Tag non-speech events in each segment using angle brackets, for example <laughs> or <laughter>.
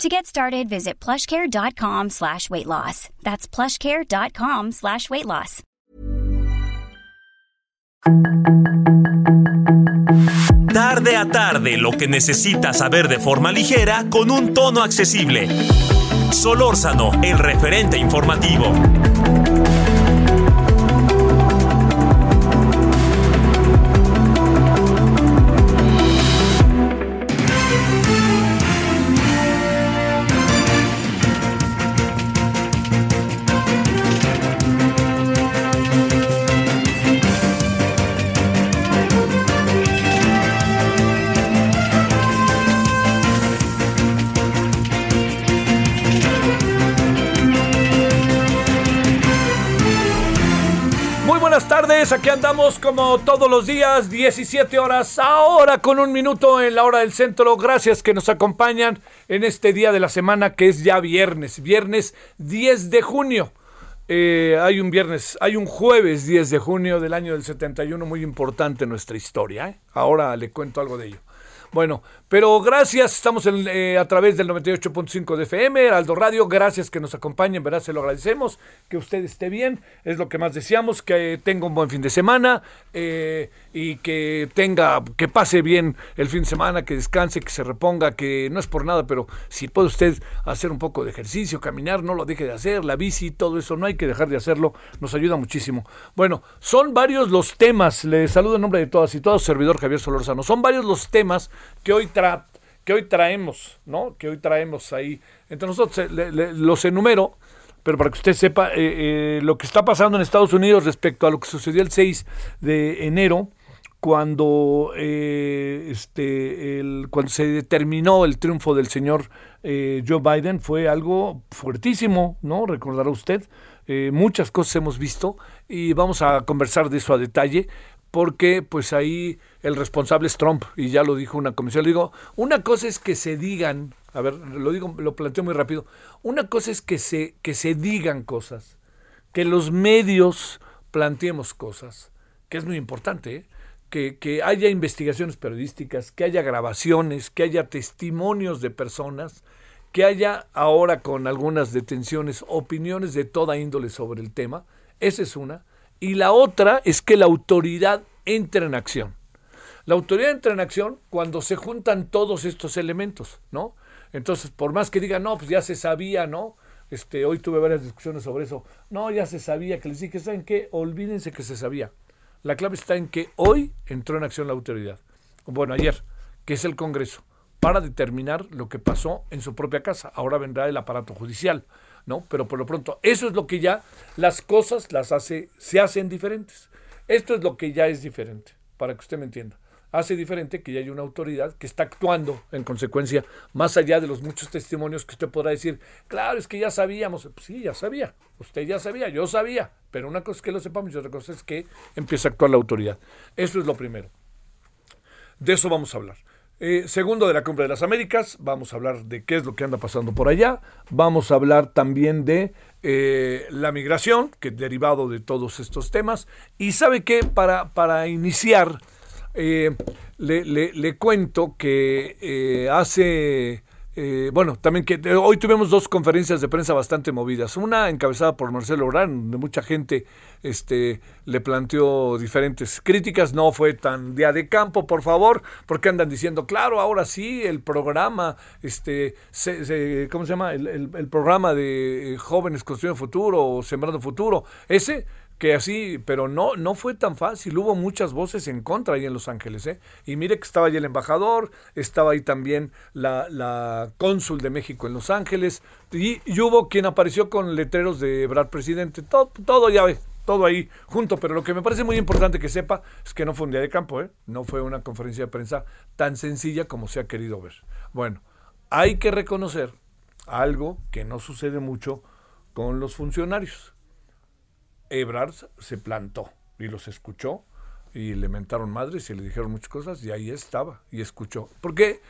To get started, visit plushcare.com slash weight loss. That's plushcare.com slash weight loss. Tarde a tarde, lo que necesitas saber de forma ligera con un tono accesible. Solórzano, el referente informativo. Tardes, aquí andamos como todos los días, 17 horas, ahora con un minuto en la hora del centro. Gracias que nos acompañan en este día de la semana que es ya viernes, viernes 10 de junio. Eh, hay un viernes, hay un jueves 10 de junio del año del 71 muy importante en nuestra historia. ¿eh? Ahora le cuento algo de ello. Bueno, pero gracias, estamos eh, a través del 98.5 de FM, Heraldo Radio, gracias que nos acompañen, verdad, se lo agradecemos, que usted esté bien, es lo que más deseamos, que tenga un buen fin de semana eh, y que tenga, que pase bien el fin de semana, que descanse, que se reponga, que no es por nada, pero si puede usted hacer un poco de ejercicio, caminar, no lo deje de hacer, la bici, todo eso, no hay que dejar de hacerlo, nos ayuda muchísimo. Bueno, son varios los temas, le saludo en nombre de todas y todos, servidor Javier Solorzano, son varios los temas que hoy tra que hoy traemos, ¿no? Que hoy traemos ahí. Entre nosotros eh, le- le- los enumero, pero para que usted sepa eh, eh, lo que está pasando en Estados Unidos respecto a lo que sucedió el 6 de enero, cuando, este, cuando se determinó el triunfo del señor Joe Biden, fue algo fuertísimo, ¿no? Recordará usted. Muchas cosas hemos visto y vamos a conversar de eso a detalle porque pues ahí el responsable es Trump y ya lo dijo una comisión. Le digo, una cosa es que se digan, a ver, lo digo, lo planteo muy rápido. Una cosa es que se que se digan cosas, que los medios planteemos cosas, que es muy importante, ¿eh? que, que haya investigaciones periodísticas, que haya grabaciones, que haya testimonios de personas, que haya ahora con algunas detenciones opiniones de toda índole sobre el tema. Esa es una. Y la otra es que la autoridad entre en acción. La autoridad entra en acción cuando se juntan todos estos elementos, ¿no? Entonces, por más que digan, no, pues ya se sabía, ¿no? Este, hoy tuve varias discusiones sobre eso. No, ya se sabía, que les dije, ¿saben qué? Olvídense que se sabía. La clave está en que hoy entró en acción la autoridad. Bueno, ayer, que es el Congreso, para determinar lo que pasó en su propia casa. Ahora vendrá el aparato judicial, ¿no? Pero por lo pronto, eso es lo que ya las cosas las hace, se hacen diferentes. Esto es lo que ya es diferente, para que usted me entienda. Hace diferente que ya hay una autoridad que está actuando en consecuencia, más allá de los muchos testimonios que usted podrá decir, claro, es que ya sabíamos, Pues sí, ya sabía, usted ya sabía, yo sabía, pero una cosa es que lo sepamos y otra cosa es que empieza a actuar la autoridad. Eso es lo primero. De eso vamos a hablar. Eh, segundo de la Cumbre de las Américas, vamos a hablar de qué es lo que anda pasando por allá. Vamos a hablar también de eh, la migración, que es derivado de todos estos temas. Y sabe que para, para iniciar, eh, le, le- cuento que hace... eh, bueno, también que eh, hoy tuvimos dos conferencias de prensa bastante movidas. Una encabezada por Marcelo Obrán, donde mucha gente este, le planteó diferentes críticas. No fue tan día de campo, por favor, porque andan diciendo, claro, ahora sí, el programa, este, se- se- ¿cómo se llama? El, el- el programa de eh, jóvenes construyendo futuro o sembrando futuro. Ese que así, pero no, no fue tan fácil. Hubo muchas voces en contra ahí en Los Ángeles, ¿eh? Y mire que estaba ahí el embajador, estaba ahí también la, la cónsul de México en Los Ángeles, y, hubo quien apareció con letreros de Brad Presidente, todo, todo ya todo ahí junto. Pero lo que me parece muy importante que sepa es que no fue un día de campo, ¿eh? No fue una conferencia de prensa tan sencilla como se ha querido ver. Bueno, hay que reconocer algo que no sucede mucho con los funcionarios Ebrard se plantó y los escuchó y le mentaron madres y le dijeron muchas cosas y ahí estaba y escuchó. Porque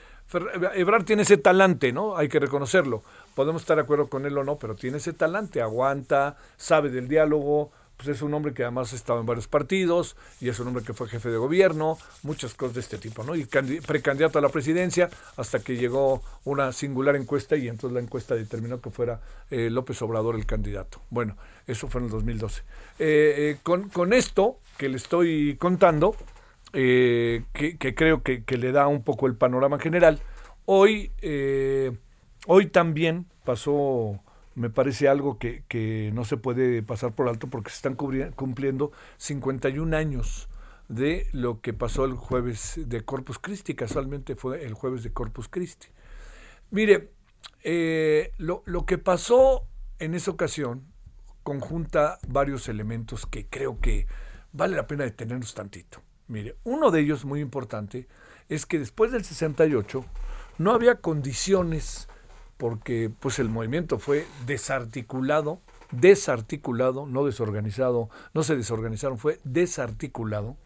Ebrard tiene ese talante, ¿no? Hay que reconocerlo. Podemos estar de acuerdo con él o no, pero tiene ese talante, aguanta, sabe del diálogo, pues es un hombre que además ha estado en varios partidos y es un hombre que fue jefe de gobierno, muchas cosas de este tipo, ¿no? Y precandidato a la presidencia hasta que llegó una singular encuesta y entonces la encuesta determinó que fuera eh, López Obrador el candidato. Bueno, eso fue en el 2012. Eh, eh, con, con, esto que le estoy contando, que, creo que, que, le da un poco el panorama general, hoy, hoy también pasó me parece algo que, que, no se puede pasar por alto porque se están cumpliendo 51 años de lo que pasó el jueves de Corpus Christi, casualmente fue el jueves de Corpus Christi. Mire, eh, lo, lo que pasó en esa ocasión conjunta varios elementos que creo que vale la pena detenernos tantito. Mire, uno de ellos muy importante es que después del 68 no había condiciones porque pues el movimiento fue desarticulado, desarticulado, no desorganizado, no se desorganizaron, fue desarticulado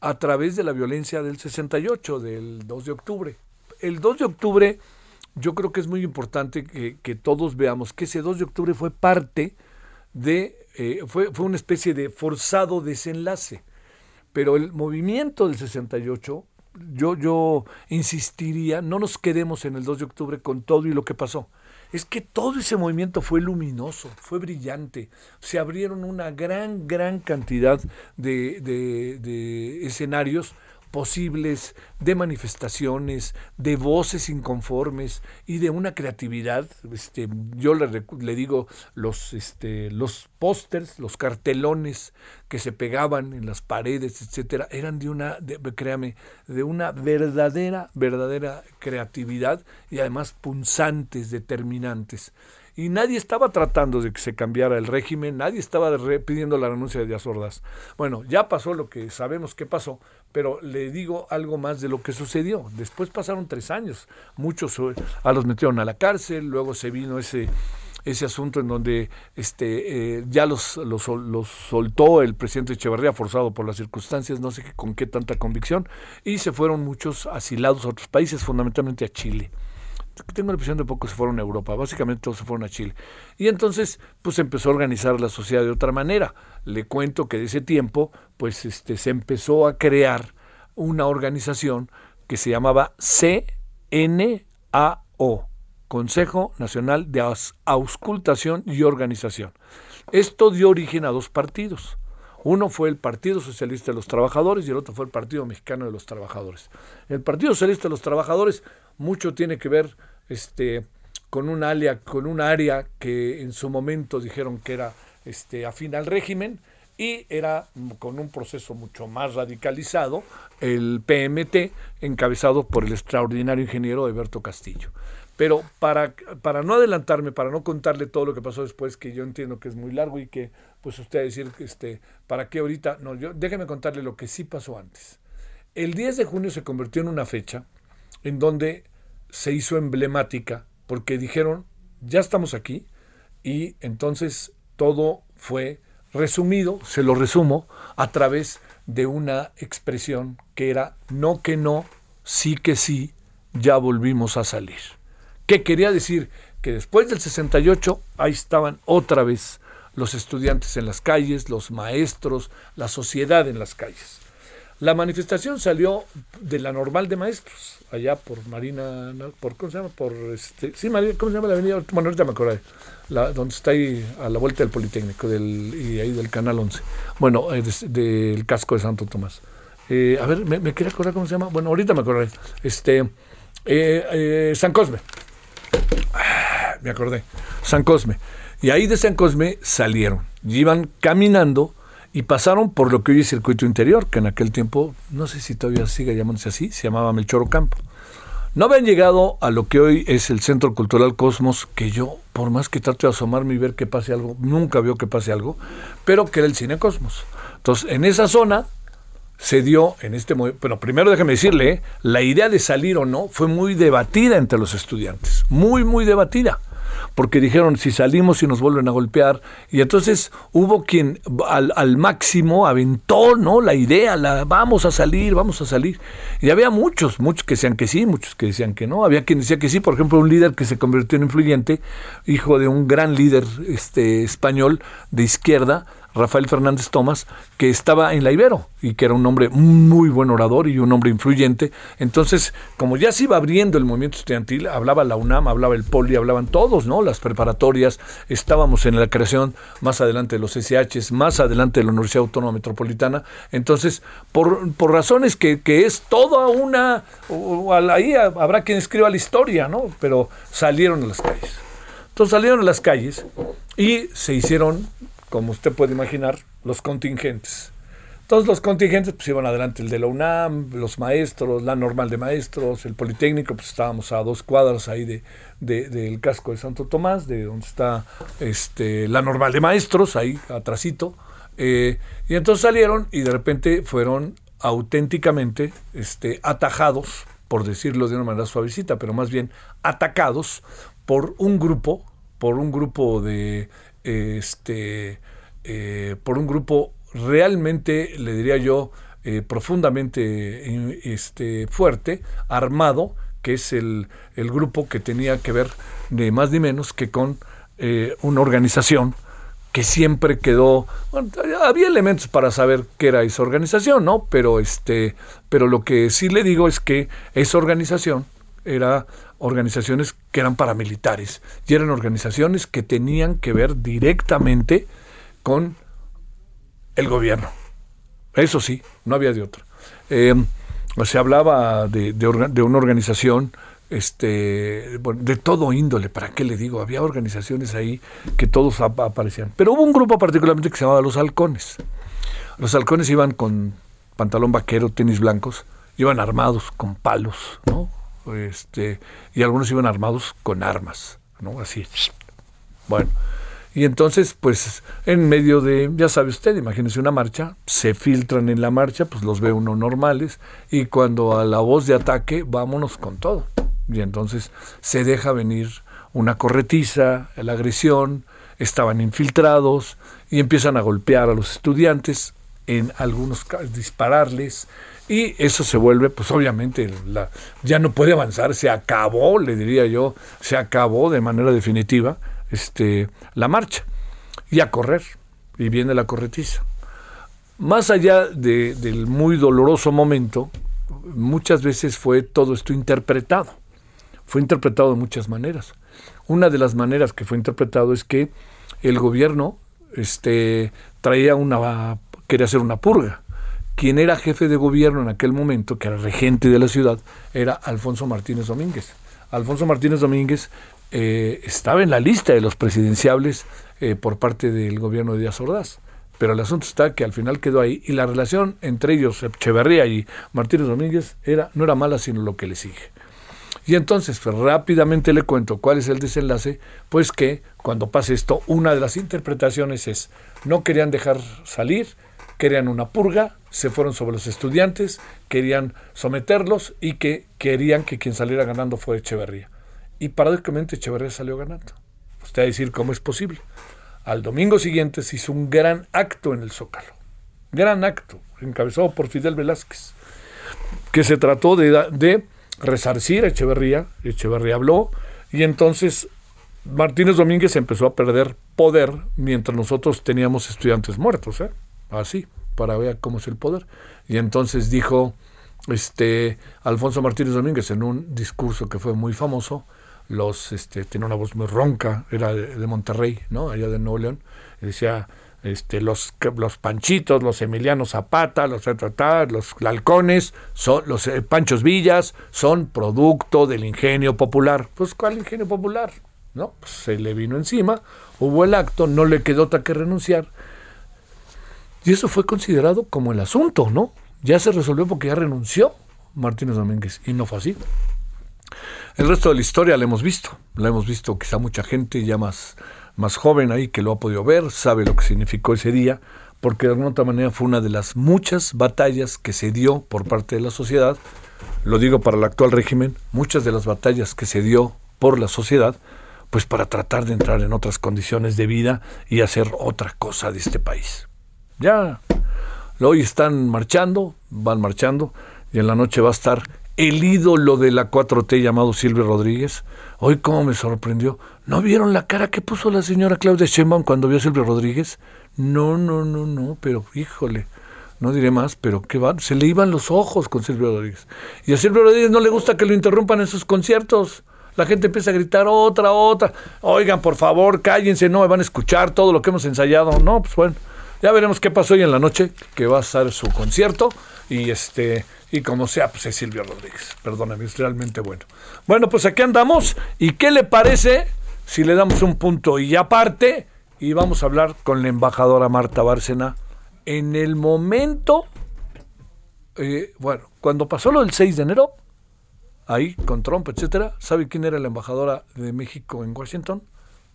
a través de la violencia del 68, del 2 de octubre. El 2 de octubre yo creo que es muy importante que, todos veamos que ese 2 de octubre fue parte de, eh, fue, fue una especie de forzado desenlace, pero el movimiento del 68 yo, yo insistiría, no nos quedemos en el 2 de octubre con todo y lo que pasó. Es que todo ese movimiento fue luminoso, fue brillante. Se abrieron una gran, gran cantidad de, de, de escenarios posibles, de manifestaciones, de voces inconformes y de una creatividad. Este, yo le, le digo los, este, los pósters, los cartelones que se pegaban en las paredes, etcétera, eran de una, créame, de una verdadera, verdadera creatividad y además punzantes, determinantes y nadie estaba tratando de que se cambiara el régimen, nadie estaba pidiendo la renuncia de Díaz Ordaz. Bueno, ya pasó lo que sabemos que pasó, pero le digo algo más de lo que sucedió. Después pasaron tres años, muchos eh, a los metieron a la cárcel, luego se vino ese ese asunto en donde este eh, ya los, los, los, soltó el presidente Echeverría forzado por las circunstancias, no sé con qué tanta convicción, y se fueron muchos asilados a otros países, fundamentalmente a Chile tengo la impresión de pocos se fueron a Europa, básicamente todos se fueron a Chile. Y entonces, pues empezó a organizar la sociedad de otra manera. Le cuento que de ese tiempo, pues este, se empezó a crear una organización que se llamaba CNAO, Consejo Nacional de Auscultación y Organización. Esto dio origen a dos partidos. Uno fue el Partido Socialista de los Trabajadores y el otro fue el Partido Mexicano de los Trabajadores. El Partido Socialista de los Trabajadores mucho tiene que ver este, con un área, con un área que en su momento dijeron que era este, afín al régimen y era con un proceso mucho más radicalizado, el PMT, encabezado por el extraordinario ingeniero Alberto Castillo. Pero para, para no adelantarme, para no contarle todo lo que pasó después, que yo entiendo que es muy largo y que, pues usted a decir, este, ¿para qué ahorita? No, yo, déjeme contarle lo que sí pasó antes. El 10 de junio se convirtió en una fecha en donde se hizo emblemática porque dijeron, ya estamos aquí y entonces todo fue resumido, se lo resumo, a través de una expresión que era no que no, sí que sí, ya volvimos a salir. ¿Qué quería decir? Que después del 68 ahí estaban otra vez los estudiantes en las calles, los maestros, la sociedad en las calles. La manifestación salió de la normal de maestros, allá por Marina, por ¿cómo se llama? Por este, sí, Marina, ¿cómo se llama la avenida? Bueno, ahorita me acuerdo, la, donde está ahí a la vuelta del Politécnico del, y ahí del Canal 11. Bueno, eh, del casco de Santo Tomás. Eh, a ver, me, quería acordar cómo se llama. Bueno, ahorita me acordaré. Este, eh, San Cosme. Ah, me acordé. San Cosme. Y ahí de San Cosme salieron. Y iban caminando y pasaron por lo que hoy es circuito interior, que en aquel tiempo, no sé si todavía sigue llamándose así, se llamaba Melchor Campo. No habían llegado a lo que hoy es el Centro Cultural Cosmos, que yo, por más que trato de asomarme y ver que pase algo, nunca veo que pase algo, pero que era el Cine Cosmos. Entonces, en esa zona se dio en este momento, pero primero déjeme decirle, ¿eh? la idea de salir o no fue muy debatida entre los estudiantes, muy, muy debatida porque dijeron si salimos y nos vuelven a golpear. Y entonces hubo quien al, al máximo aventó ¿no? la idea, la vamos a salir, vamos a salir. Y había muchos, muchos que decían que sí, muchos que decían que no. Había quien decía que sí, por ejemplo, un líder que se convirtió en influyente, hijo de un gran líder este, español de izquierda, Rafael Fernández Tomás, que estaba en la Ibero y que era un hombre muy buen orador y un hombre influyente. Entonces, como ya se iba abriendo el movimiento estudiantil, hablaba la UNAM, hablaba el Poli, hablaban todos, ¿no? Las preparatorias, estábamos en la creación más adelante de los SHs, más adelante de la Universidad Autónoma Metropolitana. Entonces, por, por razones que, que es toda una... ahí habrá quien escriba la historia, ¿no? Pero salieron a las calles. Entonces salieron a las calles y se hicieron como usted puede imaginar, los contingentes. Todos los contingentes pues iban adelante, el de la UNAM, los maestros, la normal de maestros, el Politécnico, pues estábamos a dos cuadras ahí de, del casco de Santo Tomás, de donde está este, la normal de maestros, ahí atrásito. Eh, y entonces salieron y de repente fueron auténticamente este, atajados, por decirlo de una manera suavecita, pero más bien atacados por un grupo, por un grupo de este, eh, por un grupo realmente, le diría yo, eh, profundamente este, fuerte, armado, que es el, el, grupo que tenía que ver de más ni menos que con eh, una organización que siempre quedó había elementos para saber qué era esa organización no pero este pero lo que sí le digo es que esa organización era organizaciones que eran paramilitares y eran organizaciones que tenían que ver directamente con el gobierno. Eso sí, no había de otra. Eh, se hablaba de, una organización este, de todo índole, ¿para qué le digo? Había organizaciones ahí que todos aparecían. Pero hubo un grupo particularmente que se llamaba Los Halcones. Los halcones iban con pantalón vaquero, tenis blancos, iban armados con palos, ¿no? Este, y algunos iban armados con armas. Así. Bueno, y entonces, pues, en medio de, ya sabe usted, imagínese una marcha, se filtran en la marcha, pues los ve uno normales, y cuando a la voz de ataque, vámonos con todo. Y entonces se deja venir una corretiza, la agresión, estaban infiltrados y empiezan a golpear a los estudiantes, en algunos dispararles, y eso se vuelve, pues obviamente, ya no puede avanzar, se acabó, le diría yo, se acabó de manera definitiva este, la marcha. Y a correr, y viene la corretiza. Más allá de, del muy doloroso momento, muchas veces fue todo esto interpretado. Fue interpretado de muchas maneras. Una de las maneras que fue interpretado es que el gobierno este, traía una, quería hacer una purga quien era jefe de gobierno en aquel momento, que era regente de la ciudad, era Alfonso Martínez Domínguez. Alfonso Martínez Domínguez eh, estaba en la lista de los presidenciables eh, por parte del gobierno de Díaz Ordaz. Pero el asunto está que al final quedó ahí y la relación entre ellos, Echeverría y Martínez Domínguez, era, no era mala, sino lo que le sigue. Y entonces, pues, rápidamente le cuento cuál es el desenlace, pues que cuando pase esto, una de las interpretaciones es, no querían dejar salir, querían una purga, se fueron sobre los estudiantes, querían someterlos y que querían que quien saliera ganando fuera Echeverría. Y paradójicamente Echeverría salió ganando. Usted va a decir, ¿cómo es posible? Al domingo siguiente se hizo un gran acto en el Zócalo. Gran acto, encabezado por Fidel Velázquez, que se trató de, de resarcir a Echeverría. Echeverría habló y entonces Martínez Domínguez empezó a perder poder mientras nosotros teníamos estudiantes muertos. ¿eh? Así, para ver cómo es el poder. Y entonces dijo este Alfonso Martínez Domínguez en un discurso que fue muy famoso, los este tiene una voz muy ronca, era de, Monterrey, ¿no? Allá de Nuevo León, decía este, los, los Panchitos, los Emiliano Zapata, los los Halcones, son, los eh, Panchos Villas, son producto del ingenio popular. Pues, ¿cuál ingenio popular? ¿No? Pues, se le vino encima, hubo el acto, no le quedó otra que renunciar, y eso fue considerado como el asunto, ¿no? Ya se resolvió porque ya renunció Martínez Domínguez y no fue así. El resto de la historia la hemos visto, la hemos visto quizá mucha gente ya más, más joven ahí que lo ha podido ver, sabe lo que significó ese día, porque de alguna otra manera fue una de las muchas batallas que se dio por parte de la sociedad, lo digo para el actual régimen, muchas de las batallas que se dio por la sociedad, pues para tratar de entrar en otras condiciones de vida y hacer otra cosa de este país. Ya, hoy están marchando, van marchando, y en la noche va a estar el ídolo de la 4T llamado Silvio Rodríguez. Hoy cómo me sorprendió. ¿No vieron la cara que puso la señora Claudia Sheinbaum cuando vio a Silvio Rodríguez? No, no, no, no, pero híjole, no diré más, pero qué va, se le iban los ojos con Silvio Rodríguez. Y a Silvio Rodríguez no le gusta que lo interrumpan en sus conciertos. La gente empieza a gritar otra, otra. Oigan, por favor, cállense, no me van a escuchar todo lo que hemos ensayado. No, pues bueno, ya veremos qué pasó hoy en la noche, que va a estar su concierto. Y este, y como sea, pues es Silvio Rodríguez. Perdóname, es realmente bueno. Bueno, pues aquí andamos. ¿Y qué le parece si le damos un punto y aparte? Y vamos a hablar con la embajadora Marta Bárcena en el momento, eh, bueno, cuando pasó lo del 6 de enero, ahí con Trump, etcétera, ¿sabe quién era la embajadora de México en Washington?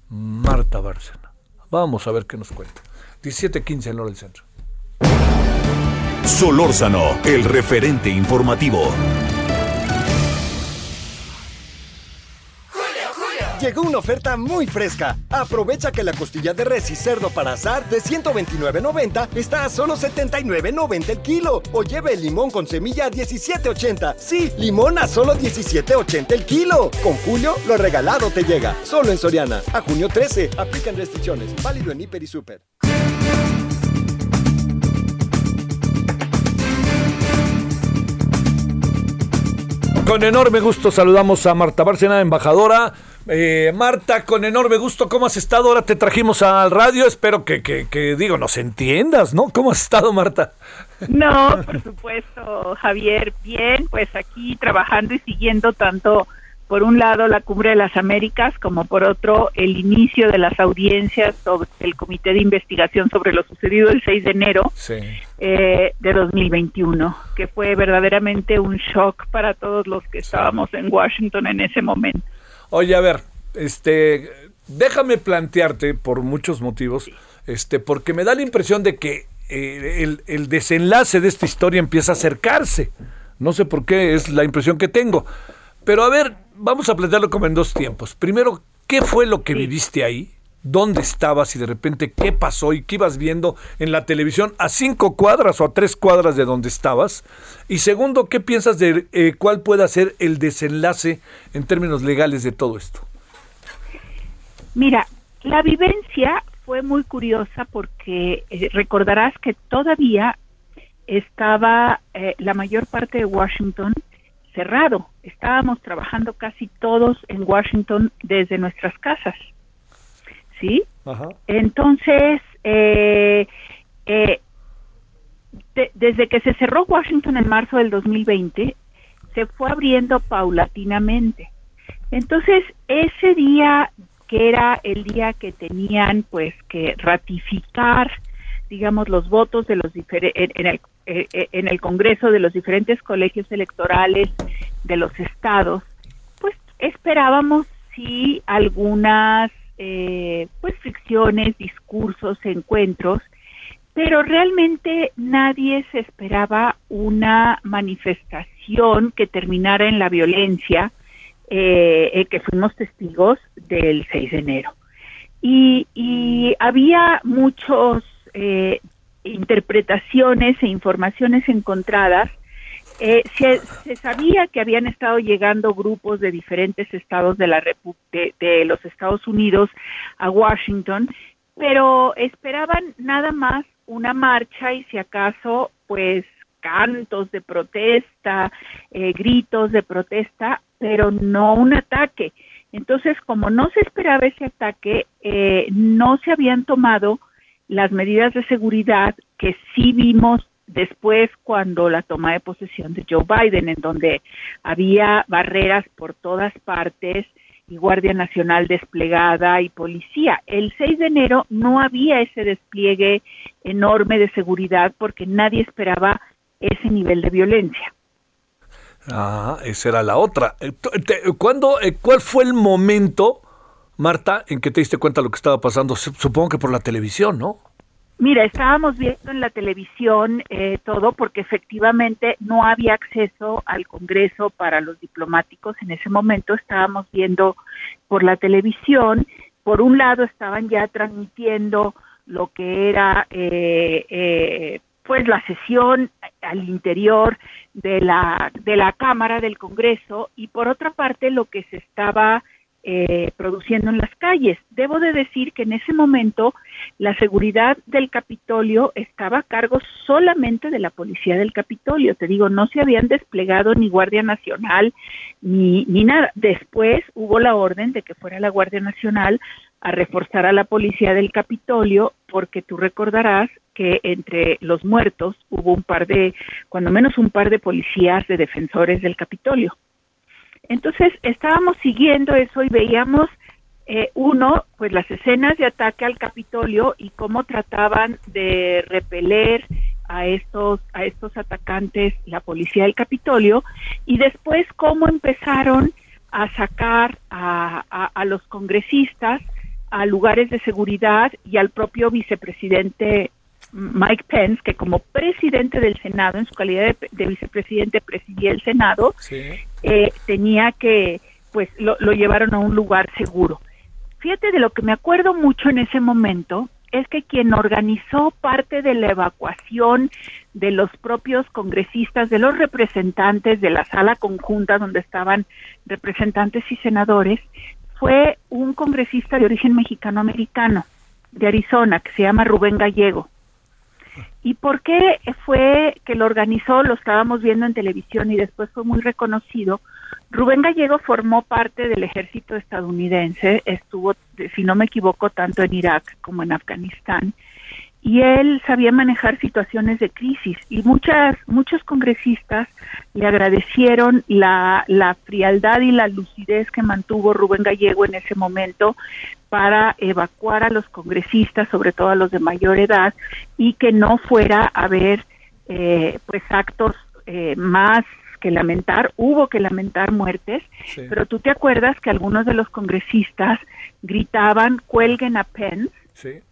Marta Bárcena. Vamos a ver qué nos cuenta. 17:15 en hora del centro. Solórzano, el referente informativo. Llegó una oferta muy fresca. Aprovecha que la costilla de res y cerdo para azar de 129.90 está a solo 79.90 el kilo. O lleve el limón con semilla a 17.80. Sí, limón a solo 17.80 el kilo. Con Julio, lo regalado te llega. Solo en Soriana. A junio 13. Aplican restricciones. Válido en Hiper y Super. Con enorme gusto saludamos a Marta Bárcena, embajadora. Eh, Marta, con enorme gusto, ¿cómo has estado? Ahora te trajimos al radio, espero que, que, que, digo, nos entiendas, ¿no? ¿Cómo has estado, Marta? No, por supuesto, Javier, bien, pues aquí trabajando y siguiendo tanto por un lado la Cumbre de las Américas, como por otro el inicio de las audiencias sobre el Comité de Investigación sobre lo sucedido el 6 de enero eh, de 2021, que fue verdaderamente un shock para todos los que estábamos en Washington en ese momento. Oye, a ver, este, déjame plantearte por muchos motivos, este, porque me da la impresión de que eh, el, el desenlace de esta historia empieza a acercarse. No sé por qué, es la impresión que tengo. Pero a ver, vamos a plantearlo como en dos tiempos. Primero, ¿qué fue lo que viviste ahí? ¿Dónde estabas y de repente qué pasó y qué ibas viendo en la televisión a cinco cuadras o a tres cuadras de donde estabas? Y segundo, ¿qué piensas de eh, cuál pueda ser el desenlace en términos legales de todo esto? Mira, la vivencia fue muy curiosa porque eh, recordarás que todavía estaba eh, la mayor parte de Washington cerrado. Estábamos trabajando casi todos en Washington desde nuestras casas. ¿Sí? Entonces, eh, eh, desde que se cerró Washington en marzo del 2020, se fue abriendo paulatinamente. Entonces, ese día que era el día que tenían pues que ratificar digamos los votos de los en, el eh, eh, en el Congreso de los diferentes colegios electorales de los estados, pues esperábamos sí algunas eh, pues fricciones, discursos, encuentros, pero realmente nadie se esperaba una manifestación que terminara en la violencia que fuimos testigos del 6 de enero. Y, y había muchos eh, interpretaciones e informaciones encontradas. Eh, se, sabía que habían estado llegando grupos de diferentes estados de, la de, los Estados Unidos a Washington, pero esperaban nada más una marcha y si acaso, pues cantos de protesta, eh, gritos de protesta, pero no un ataque. Entonces, como no se esperaba ese ataque, eh, no se habían tomado las medidas de seguridad que sí vimos después cuando la toma de posesión de Joe Biden, en donde había barreras por todas partes y Guardia Nacional desplegada y policía. El 6 de enero no había ese despliegue enorme de seguridad porque nadie esperaba ese nivel de violencia. Ah, esa era la otra. Eh, ¿Cuándo, eh, ¿Cuál fue el momento Marta, ¿en qué te diste cuenta lo que estaba pasando? Supongo que por la televisión, ¿no? Mira, estábamos viendo en la televisión eh, todo porque efectivamente no había acceso al Congreso para los diplomáticos en ese momento. Estábamos viendo por la televisión. Por un lado estaban ya transmitiendo lo que era eh, eh, pues la sesión al interior de la de la Cámara del Congreso y por otra parte lo que se estaba eh, produciendo en las calles. Debo de decir que en ese momento la seguridad del Capitolio estaba a cargo solamente de la policía del Capitolio. Te digo, no se habían desplegado ni Guardia Nacional ni, ni nada. Después hubo la orden de que fuera la Guardia Nacional a reforzar a la policía del Capitolio porque tú recordarás que entre los muertos hubo un par de, cuando menos un par de policías de defensores del Capitolio. Entonces estábamos siguiendo eso y veíamos eh, uno, pues las escenas de ataque al Capitolio y cómo trataban de repeler a estos a estos atacantes la policía del Capitolio y después cómo empezaron a sacar a, a los congresistas a lugares de seguridad y al propio vicepresidente Mike Pence, que como presidente del Senado, en su calidad de, vicepresidente, presidía el Senado, eh, tenía que, pues lo, lo llevaron a un lugar seguro. Fíjate de lo que me acuerdo mucho en ese momento es que quien organizó parte de la evacuación de los propios congresistas, de los representantes de la sala conjunta donde estaban representantes y senadores, fue un congresista de origen mexicano-americano de Arizona que se llama Rubén Gallego. ¿Y por qué fue que lo organizó? Lo estábamos viendo en televisión y después fue muy reconocido. Rubén Gallego formó parte del ejército estadounidense, estuvo, si no me equivoco, tanto en Irak como en Afganistán, y él sabía manejar situaciones de crisis y muchas muchos congresistas le agradecieron la, la frialdad y la lucidez que mantuvo Rubén Gallego en ese momento para evacuar a los congresistas, sobre todo a los de mayor edad, y que no fuera a haber eh, pues actos eh, más que lamentar, hubo que lamentar muertes, pero tú te acuerdas que algunos de los congresistas gritaban cuelguen a Pence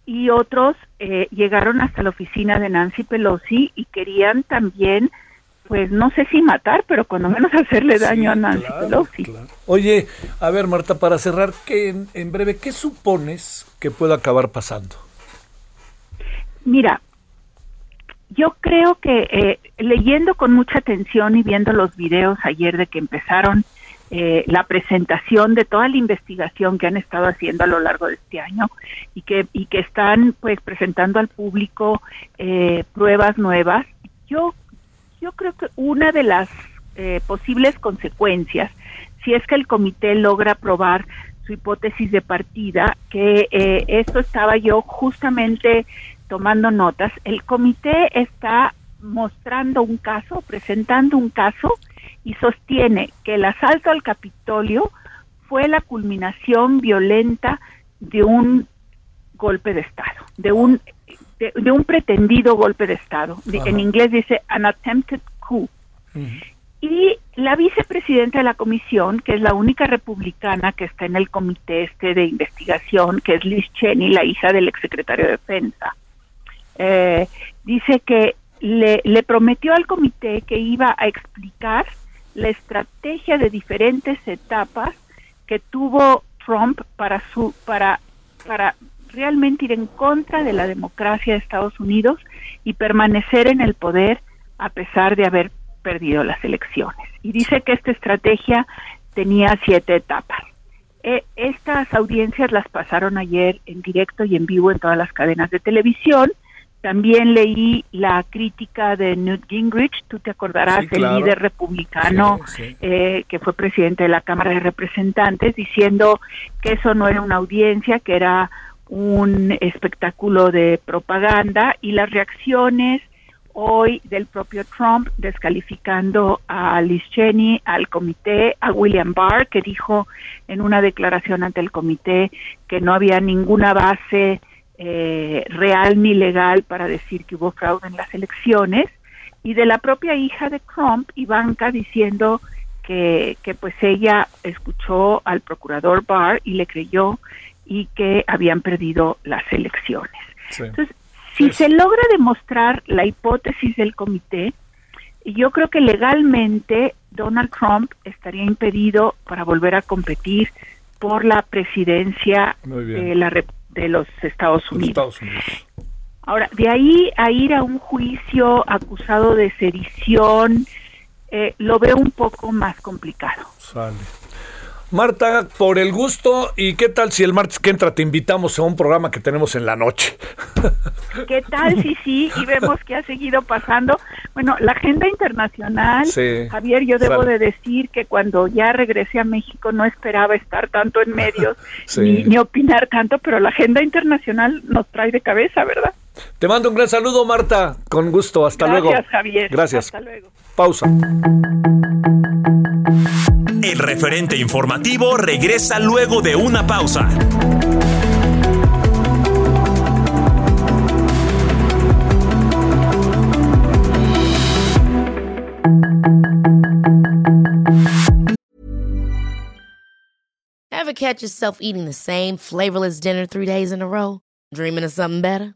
y otros eh, llegaron hasta la oficina de Nancy Pelosi y querían también, pues no sé si matar, pero cuando menos <laughs> hacerle daño a Nancy Pelosi. Oye, a ver Marta, para cerrar, ¿qué, en, breve, ¿qué supones que pueda acabar pasando? Mira, yo creo que eh, leyendo con mucha atención y viendo los videos ayer de que empezaron eh, la presentación de toda la investigación que han estado haciendo a lo largo de este año y que y que están pues presentando al público eh, pruebas nuevas. Yo yo creo que una de las eh, posibles consecuencias si es que el comité logra probar su hipótesis de partida que esto estaba yo justamente tomando notas el comité está mostrando un caso presentando un caso y sostiene que el asalto al Capitolio fue la culminación violenta de un golpe de Estado, de un de, un pretendido golpe de Estado. en inglés dice an attempted coup. Y la vicepresidenta de la comisión, que es la única republicana que está en el comité este de investigación, que es Liz Cheney, la hija del exsecretario de Defensa, eh, dice que le, le prometió al comité que iba a explicar la estrategia de diferentes etapas que tuvo Trump para su para para realmente ir en contra de la democracia de Estados Unidos y permanecer en el poder a pesar de haber perdido las elecciones. Y dice que esta estrategia tenía siete etapas. Eh, estas audiencias las pasaron ayer en directo y en vivo en todas las cadenas de televisión también leí la crítica de Newt Gingrich, tú te acordarás, el líder republicano Eh, que fue presidente de la Cámara de Representantes, diciendo que eso no era una audiencia, que era un espectáculo de propaganda y las reacciones hoy del propio Trump descalificando a Liz Cheney, al comité, a William Barr, que dijo en una declaración ante el comité que no había ninguna base eh, real ni legal para decir que hubo fraude en las elecciones y de la propia hija de Trump, Ivanka, diciendo que, que pues ella escuchó al procurador Barr y le creyó y que habían perdido las elecciones. Entonces, Si se logra demostrar la hipótesis del comité, yo creo que legalmente Donald Trump estaría impedido para volver a competir por la presidencia de, la, de los Estados Unidos. Ahora, de ahí a ir a un juicio acusado de sedición, eh, lo veo un poco más complicado. Sale. Marta, por el gusto, ¿y qué tal si el martes que entra te invitamos a un programa que tenemos en la noche? <laughs> ¿Qué tal si sí? Y vemos que ha seguido pasando. Bueno, la agenda internacional, Javier, yo debo de decir que cuando ya regresé a México no esperaba estar tanto en medios <laughs> ni, ni opinar tanto, pero la agenda internacional nos trae de cabeza, ¿verdad? Te mando un gran saludo, Marta. Con gusto. Hasta luego. Gracias, Javier. Gracias. Hasta luego. Pausa. El referente informativo regresa luego de una pausa. Ever catch yourself eating the same flavorless dinner three days in a row? Dreaming of something better?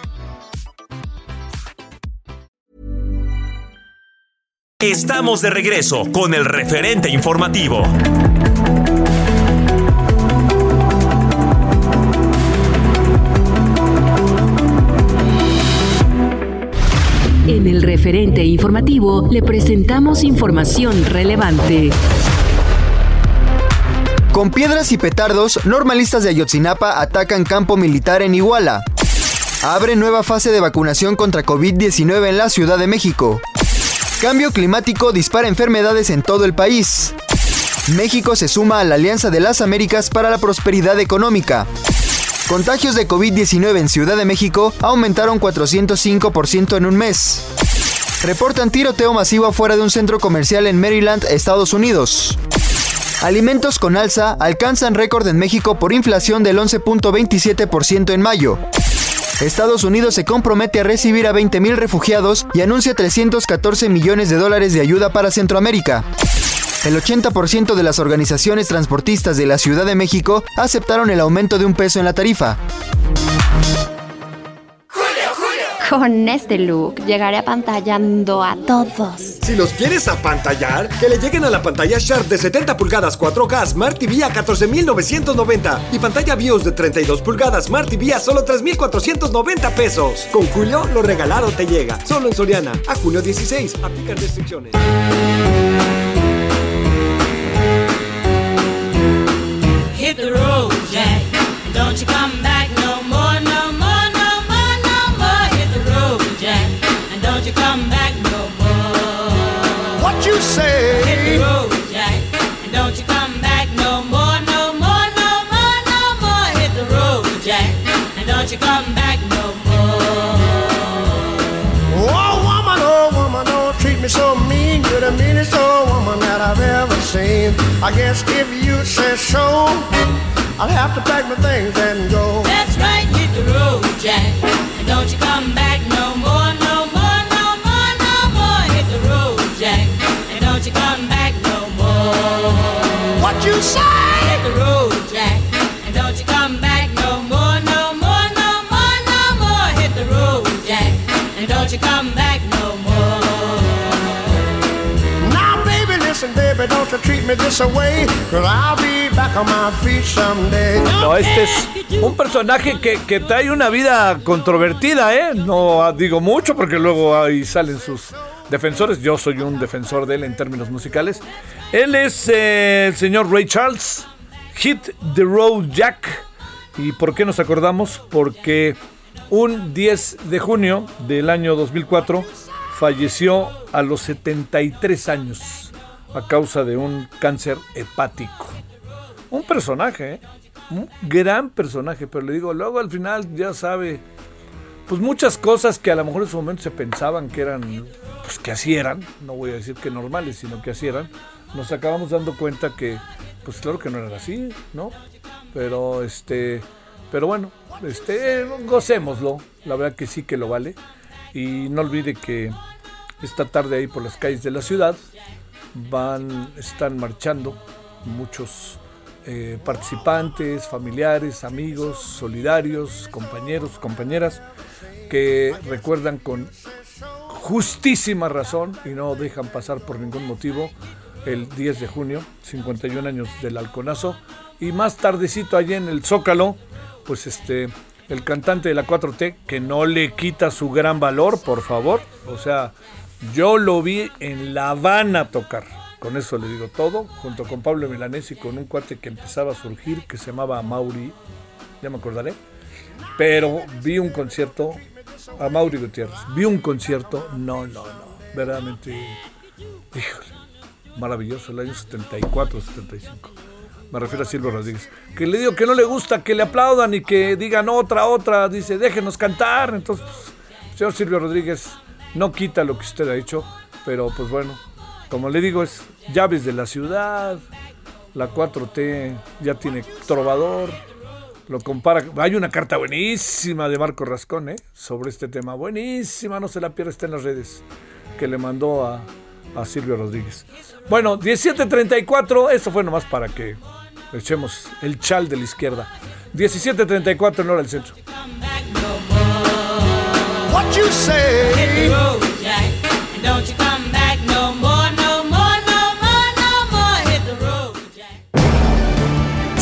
Estamos de regreso con el referente informativo. En el referente informativo le presentamos información relevante. Con piedras y petardos, normalistas de Ayotzinapa atacan campo militar en Iguala. Abre nueva fase de vacunación contra COVID-19 en la Ciudad de México. Cambio climático dispara enfermedades en todo el país. México se suma a la Alianza de las Américas para la Prosperidad Económica. Contagios de COVID-19 en Ciudad de México aumentaron 405% en un mes. Reportan tiroteo masivo afuera de un centro comercial en Maryland, Estados Unidos. Alimentos con alza alcanzan récord en México por inflación del 11.27% en mayo. Estados Unidos se compromete a recibir a 20.000 refugiados y anuncia 314 millones de dólares de ayuda para Centroamérica. El 80% de las organizaciones transportistas de la Ciudad de México aceptaron el aumento de un peso en la tarifa. Con este look llegaré apantallando a todos. Si los quieres apantallar, que le lleguen a la pantalla Sharp de 70 pulgadas 4K Smart TV a 14,990 y pantalla BIOS de 32 pulgadas Smart TV a solo 3,490 pesos. Con Julio, lo regalado te llega. Solo en Soriana. A junio 16. Aplican restricciones. Hit the road, Jack. Don't you come back say? Hit the road, Jack. And don't you come back no more, no more, no more, no more. Hit the road, Jack. And don't you come back no more. Oh, woman, oh, woman, don't treat me so mean. You're the meanest old woman that I've ever seen. I guess if you say so, I'll have to pack my things and go. That's right, hit the road, Jack. And don't you come back no more, no No, este es un personaje que, que trae una vida controvertida, ¿eh? No digo mucho porque luego ahí salen sus defensores. Yo soy un defensor de él en términos musicales. Él es eh, el señor Ray Charles, Hit the Road Jack. ¿Y por qué nos acordamos? Porque un 10 de junio del año 2004 falleció a los 73 años a causa de un cáncer hepático. Un personaje, ¿eh? un gran personaje, pero le digo, luego al final ya sabe, pues muchas cosas que a lo mejor en su momento se pensaban que eran, pues que así eran, no voy a decir que normales, sino que así eran, nos acabamos dando cuenta que, pues claro que no era así, ¿no? Pero este, pero bueno, este, gocémoslo, la verdad que sí que lo vale. Y no olvide que esta tarde ahí por las calles de la ciudad van, están marchando muchos eh, participantes, familiares, amigos, solidarios, compañeros, compañeras, que recuerdan con justísima razón y no dejan pasar por ningún motivo el 10 de junio, 51 años del halconazo, y más tardecito allí en el Zócalo, pues este, el cantante de la 4T, que no le quita su gran valor, por favor, o sea, yo lo vi en La Habana tocar, con eso le digo todo, junto con Pablo Milanés y con un cuate que empezaba a surgir, que se llamaba Mauri, ya me acordaré, pero vi un concierto a Mauri Gutiérrez. Vi un concierto, no, no, no, verdaderamente, híjole, maravilloso, el año 74, 75. Me refiero a Silvio Rodríguez. Que le digo que no le gusta que le aplaudan y que digan otra, otra. Dice, déjenos cantar. Entonces, pues, señor Silvio Rodríguez, no quita lo que usted ha dicho. Pero pues bueno, como le digo, es llaves de la ciudad. La 4T ya tiene trovador lo compara. Hay una carta buenísima de Marco Rascón ¿eh? sobre este tema. Buenísima, no se la pierda, está en las redes. Que le mandó a, a Silvio Rodríguez. Bueno, 17.34, eso fue nomás para que echemos el chal de la izquierda. 17.34 en hora del centro. What you say?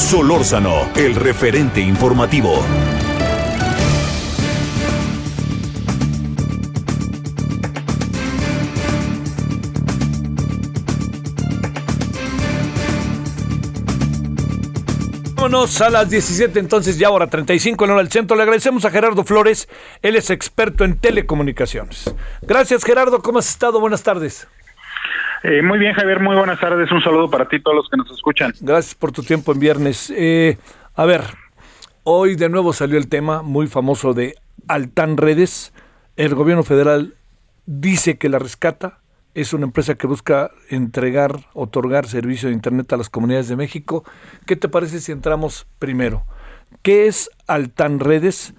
Solórzano, el referente informativo. Vámonos a las 17, entonces ya hora 35 en hora del centro. Le agradecemos a Gerardo Flores, él es experto en telecomunicaciones. Gracias Gerardo, ¿cómo has estado? Buenas tardes. Eh, muy bien, Javier, muy buenas tardes. Un saludo para ti y todos los que nos escuchan. Gracias por tu tiempo en viernes. Eh, a ver, hoy de nuevo salió el tema muy famoso de Altan Redes. El gobierno federal dice que la rescata. Es una empresa que busca entregar, otorgar servicio de Internet a las comunidades de México. ¿Qué te parece si entramos primero? ¿Qué es Altan Redes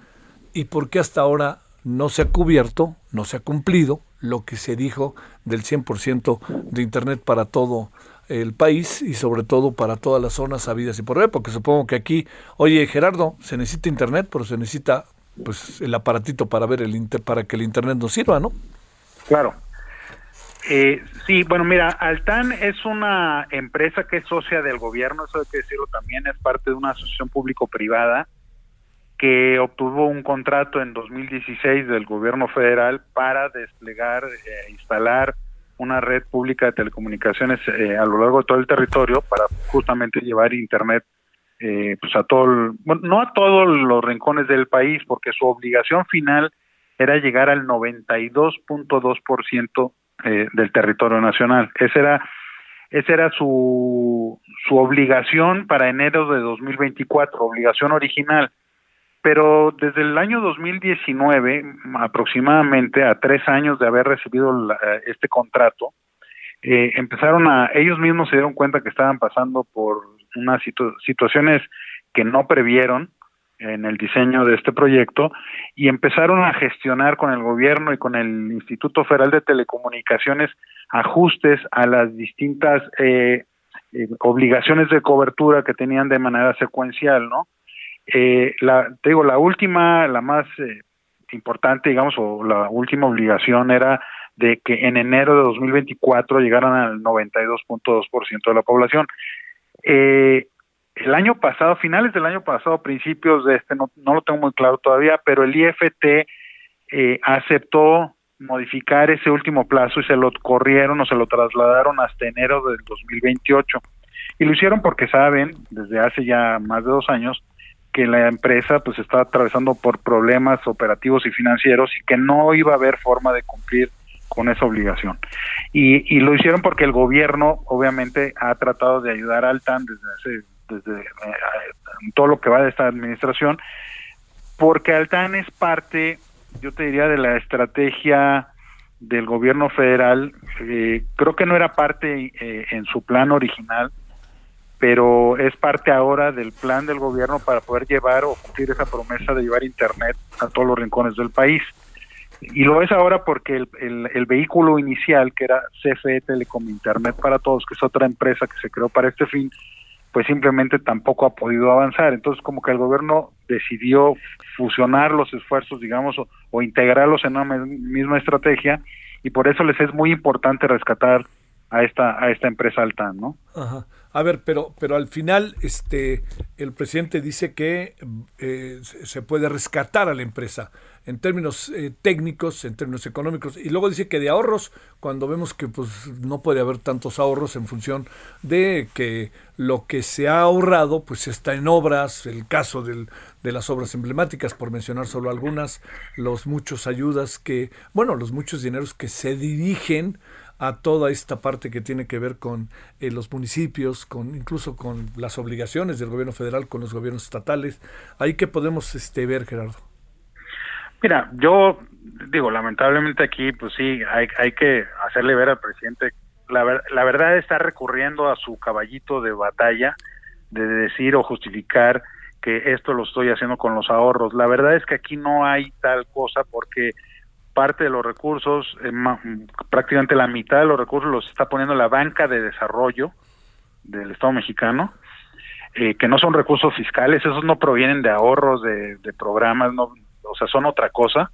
y por qué hasta ahora no se ha cubierto, no se ha cumplido lo que se dijo del 100% de Internet para todo el país y sobre todo para todas las zonas habidas y por haber, porque supongo que aquí, oye Gerardo, se necesita Internet, pero se necesita pues el aparatito para ver el inter, para que el Internet nos sirva, ¿no? Claro. Eh, sí, bueno, mira, Altan es una empresa que es socia del gobierno, eso hay que decirlo también, es parte de una asociación público-privada que obtuvo un contrato en 2016 del gobierno federal para desplegar e instalar una red pública de telecomunicaciones eh, a lo largo de todo el territorio para justamente llevar internet eh, pues a todo el- bueno, no a todos los rincones del país porque su obligación final era llegar al 92.2% eh, del territorio nacional. Esa era esa era su su obligación para enero de 2024 obligación original pero desde el año 2019, aproximadamente a tres años de haber recibido la- este contrato, eh, empezaron a, ellos mismos se dieron cuenta que estaban pasando por unas situ- situaciones que no previeron en el diseño de este proyecto y empezaron a gestionar con el gobierno y con el Instituto Federal de Telecomunicaciones ajustes a las distintas eh, eh, obligaciones de cobertura que tenían de manera secuencial, ¿no? Eh, la, te digo, la última, la más eh, importante, digamos, o la última obligación era de que en enero de 2024 llegaran al 92.2% de la población. Eh, el año pasado, finales del año pasado, principios de este, no, no lo tengo muy claro todavía, pero el IFT eh, aceptó modificar ese último plazo y se lo corrieron o se lo trasladaron hasta enero del 2028. Y lo hicieron porque saben, desde hace ya más de dos años, que la empresa pues está atravesando por problemas operativos y financieros y que no iba a haber forma de cumplir con esa obligación. Y, y lo hicieron porque el gobierno obviamente ha tratado de ayudar al TAN desde hace, desde eh, todo lo que va de esta administración, porque Altan es parte, yo te diría, de la estrategia del gobierno federal. Eh, creo que no era parte eh, en su plan original, pero es parte ahora del plan del gobierno para poder llevar o cumplir esa promesa de llevar Internet a todos los rincones del país. Y lo es ahora porque el, el, vehículo inicial, que era CFE Telecom Internet para Todos, que es otra empresa que se creó para este fin, pues simplemente tampoco ha podido avanzar. Entonces, como que el gobierno decidió fusionar los esfuerzos, digamos, o, o integrarlos en una misma estrategia, y por eso les es muy importante rescatar a esta a esta empresa Altan, ¿no? Ajá. A ver, pero, pero al final, este, el presidente dice que eh, se puede rescatar a la empresa en términos eh, técnicos, en términos económicos, y luego dice que de ahorros, cuando vemos que pues no puede haber tantos ahorros en función de que lo que se ha ahorrado pues está en obras, el caso del, de las obras emblemáticas, por mencionar solo algunas, los muchos ayudas que, bueno, los muchos dineros que se dirigen a toda esta parte que tiene que ver con eh, los municipios, con incluso con las obligaciones del gobierno federal con los gobiernos estatales. Ahí que podemos este ver, Gerardo. Mira, yo digo, lamentablemente aquí, pues sí, hay, hay que hacerle ver al presidente, la, ver- la verdad está recurriendo a su caballito de batalla de decir o justificar que esto lo estoy haciendo con los ahorros. La verdad es que aquí no hay tal cosa porque parte de los recursos, eh, prácticamente la mitad de los recursos los está poniendo la banca de desarrollo del Estado mexicano, eh, que no son recursos fiscales, esos no provienen de ahorros de, programas, no, o sea, son otra cosa,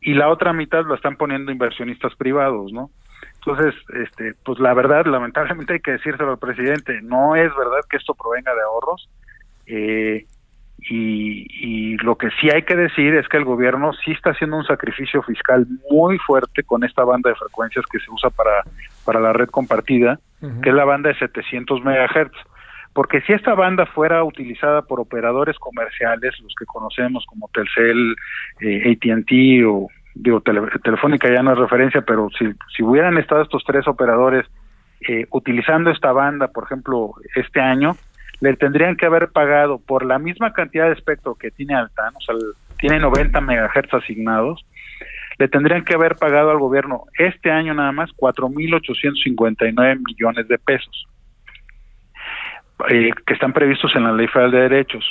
y la otra mitad lo están poniendo inversionistas privados, ¿no? Entonces, este, pues la verdad, lamentablemente hay que decírselo al presidente, no es verdad que esto provenga de ahorros, eh, y, y lo que sí hay que decir es que el gobierno sí está haciendo un sacrificio fiscal muy fuerte con esta banda de frecuencias que se usa para, para la red compartida, que es la banda de 700 megahertz. Porque si esta banda fuera utilizada por operadores comerciales, los que conocemos como Telcel, eh, AT&T o digo Tele- Telefónica ya no es referencia, pero si, si hubieran estado estos tres operadores eh, utilizando esta banda, por ejemplo, este año, le tendrían que haber pagado por la misma cantidad de espectro que tiene Altan, o sea, tiene 90 megahertz asignados, le tendrían que haber pagado al gobierno este año nada más 4.859 millones de pesos, eh, que están previstos en la Ley Federal de Derechos.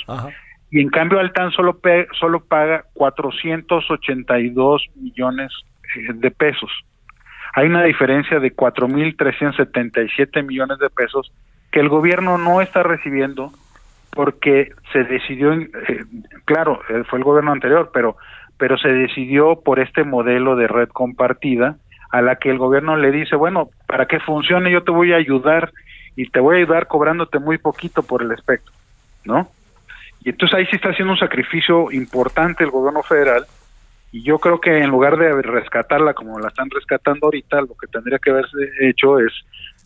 Y en cambio Altan solo, solo paga 482 millones eh, de pesos. Hay una diferencia de 4.377 millones de pesos que el gobierno no está recibiendo porque se decidió, eh, claro, eh, fue el gobierno anterior, pero, pero se decidió por este modelo de red compartida a la que el gobierno le dice, bueno, para que funcione yo te voy a ayudar y te voy a ayudar cobrándote muy poquito por el espectro, ¿no? Y entonces ahí sí está haciendo un sacrificio importante el gobierno federal y yo creo que en lugar de rescatarla como la están rescatando ahorita, lo que tendría que haberse hecho es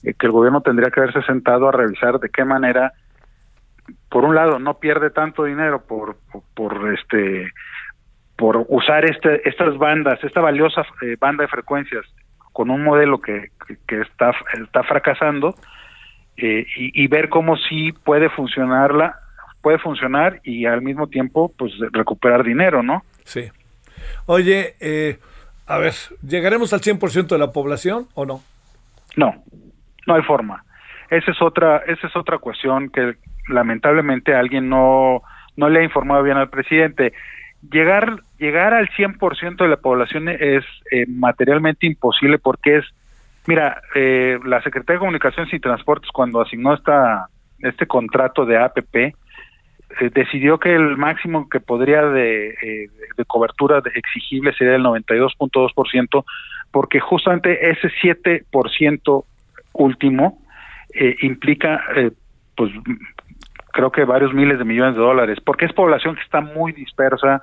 eh, que el gobierno tendría que haberse sentado a revisar de qué manera, por un lado, no pierde tanto dinero por, por, por, este por usar este, estas bandas, esta valiosa eh, banda de frecuencias con un modelo que, que, que está, está fracasando eh, y, y ver cómo sí puede funcionarla, puede funcionar y al mismo tiempo pues recuperar dinero, ¿no? Sí. Oye, eh, a ver, ¿llegaremos al 100% de la población o no? No, no hay forma. Esa es otra, esa es otra cuestión que lamentablemente alguien no, no le ha informado bien al presidente. Llegar, llegar al 100% de la población es eh, materialmente imposible porque es, mira, eh, la Secretaría de Comunicaciones y Transportes cuando asignó esta, este contrato de APP, eh, decidió que el máximo que podría de, eh, de cobertura de- exigible sería el 92.2%, porque justamente ese 7% último eh, implica, eh, pues, creo que varios miles de millones de dólares, porque es población que está muy dispersa,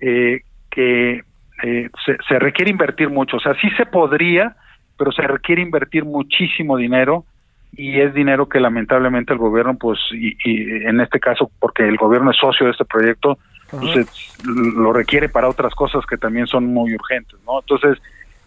eh, que eh, se, se requiere invertir mucho. O sea, sí se podría, pero se requiere invertir muchísimo dinero y es dinero que lamentablemente el gobierno, pues, y, y en este caso, porque el gobierno es socio de este proyecto, pues, es- lo requiere para otras cosas que también son muy urgentes, ¿no? Entonces,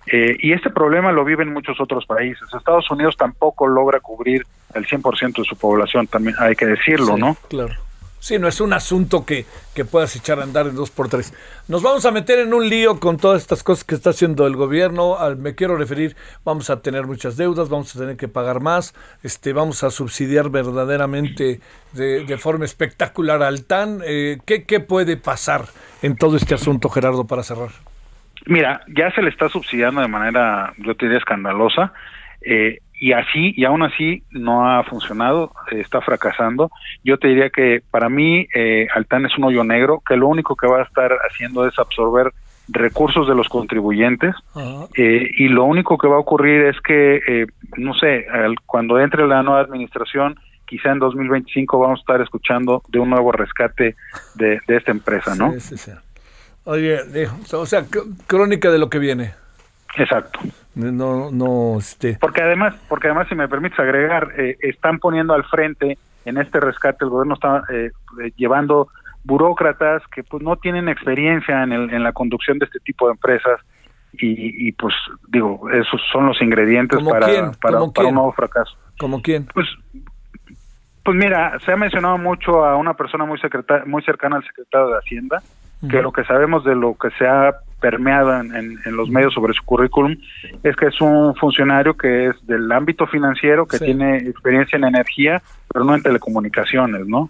eh, y este problema lo viven muchos otros países. Estados Unidos tampoco logra cubrir el 100% de su población, también hay que decirlo, Sí, ¿no? Claro. Sí, no es un asunto que, que puedas echar a andar en dos por tres. Nos vamos a meter en un lío con todas estas cosas que está haciendo el gobierno. Al- me quiero referir, vamos a tener muchas deudas, vamos a tener que pagar más, este, vamos a subsidiar verdaderamente de, de forma espectacular al TAN. Eh, ¿qué, ¿Qué puede pasar en todo este asunto, Gerardo, para cerrar? Mira, ya se le está subsidiando de manera, yo te diría, escandalosa, eh, y así, y aún así no ha funcionado, está fracasando. Yo te diría que para mí eh, Altán es un hoyo negro, que lo único que va a estar haciendo es absorber recursos de los contribuyentes, eh, y lo único que va a ocurrir es que, eh, no sé, al- cuando entre la nueva administración, quizá en 2025 vamos a estar escuchando de un nuevo rescate de, de esta empresa, ¿no? Sí, sí, sí. Oye, o sea, cr- crónica de lo que viene. Exacto. No, no, este. Porque además, porque además, si me permites agregar, eh, están poniendo al frente en este rescate, el gobierno está eh, llevando burócratas que pues no tienen experiencia en, el- en la conducción de este tipo de empresas y, y, pues digo, esos son los ingredientes ¿Cómo para, quién? para, ¿Cómo para quién? un nuevo fracaso. ¿Como quién? Pues, pues mira, se ha mencionado mucho a una persona muy secreta- muy cercana al secretario de Hacienda, que lo que sabemos de lo que se ha permeado en, en- en los medios sobre su currículum es que es un funcionario que es del ámbito financiero, que Sí. tiene experiencia en energía, pero no en telecomunicaciones, ¿no?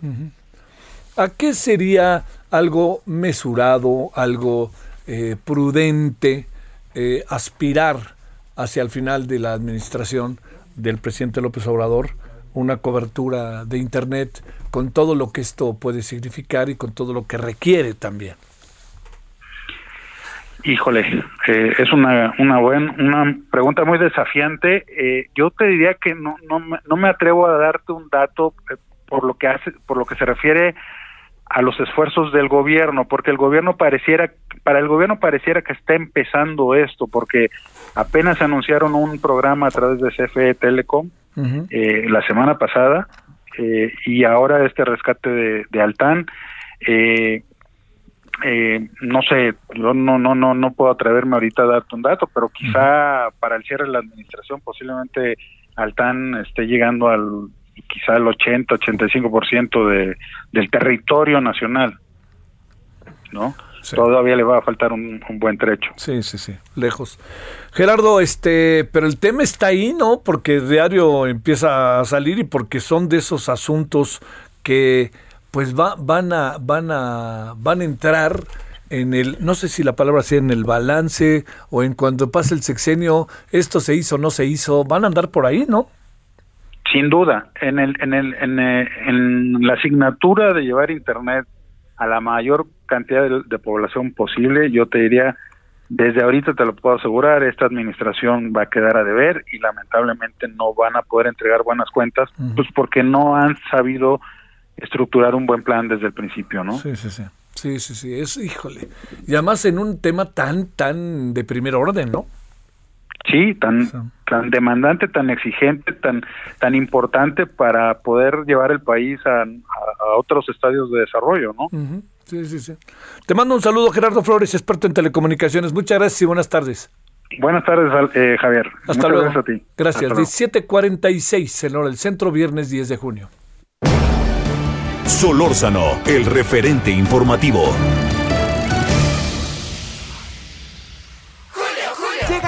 ¿A qué sería algo mesurado, algo eh, prudente, eh, aspirar hacia el final de la administración del presidente López Obrador? Una cobertura de Internet con todo lo que esto puede significar y con todo lo que requiere también. Híjole, eh, es una una buen, una pregunta muy desafiante. Eh, yo te diría que no no no me atrevo a darte un dato eh, por lo que hace por lo que se refiere a los esfuerzos del gobierno, porque el gobierno pareciera para el gobierno pareciera que está empezando esto, porque apenas anunciaron un programa a través de CFE Telecom eh, la semana pasada eh, y ahora este rescate de, de Altán. Eh, eh, no sé, yo no, no, no, no puedo atreverme ahorita a darte un dato, pero quizá para el cierre de la administración posiblemente Altán esté llegando al quizá el 80, 85% de, del territorio nacional, ¿no? Todavía le va a faltar un, un buen trecho. Sí, sí, sí, lejos. Gerardo, este, pero el tema está ahí, ¿no? Porque diario empieza a salir y porque son de esos asuntos que pues va, van a van a van a entrar en el no sé si la palabra sea en el balance o en cuando pase el sexenio, esto se hizo, no se hizo, van a andar por ahí, ¿no? Sin duda, en, el, en, el, en, eh, en la asignatura de llevar Internet a la mayor cantidad de, de población posible, yo te diría, desde ahorita te lo puedo asegurar, esta administración va a quedar a deber y lamentablemente no van a poder entregar buenas cuentas, pues porque no han sabido estructurar un buen plan desde el principio, ¿no? Sí, sí, sí. Sí, sí, sí, es, híjole. Y además en un tema tan, tan de primer orden, ¿no? Sí, tan, tan demandante, tan exigente, tan, tan importante para poder llevar el país a, a- a otros estadios de desarrollo, ¿no? Sí, sí, sí. Te mando un saludo, Gerardo Flores, experto en telecomunicaciones. Muchas gracias y buenas tardes. Buenas tardes, eh, Javier. Hasta Muchas luego. gracias a ti. Gracias. Hasta luego. 17:46 en hora del centro, viernes 10 de junio. Solórzano, el referente informativo.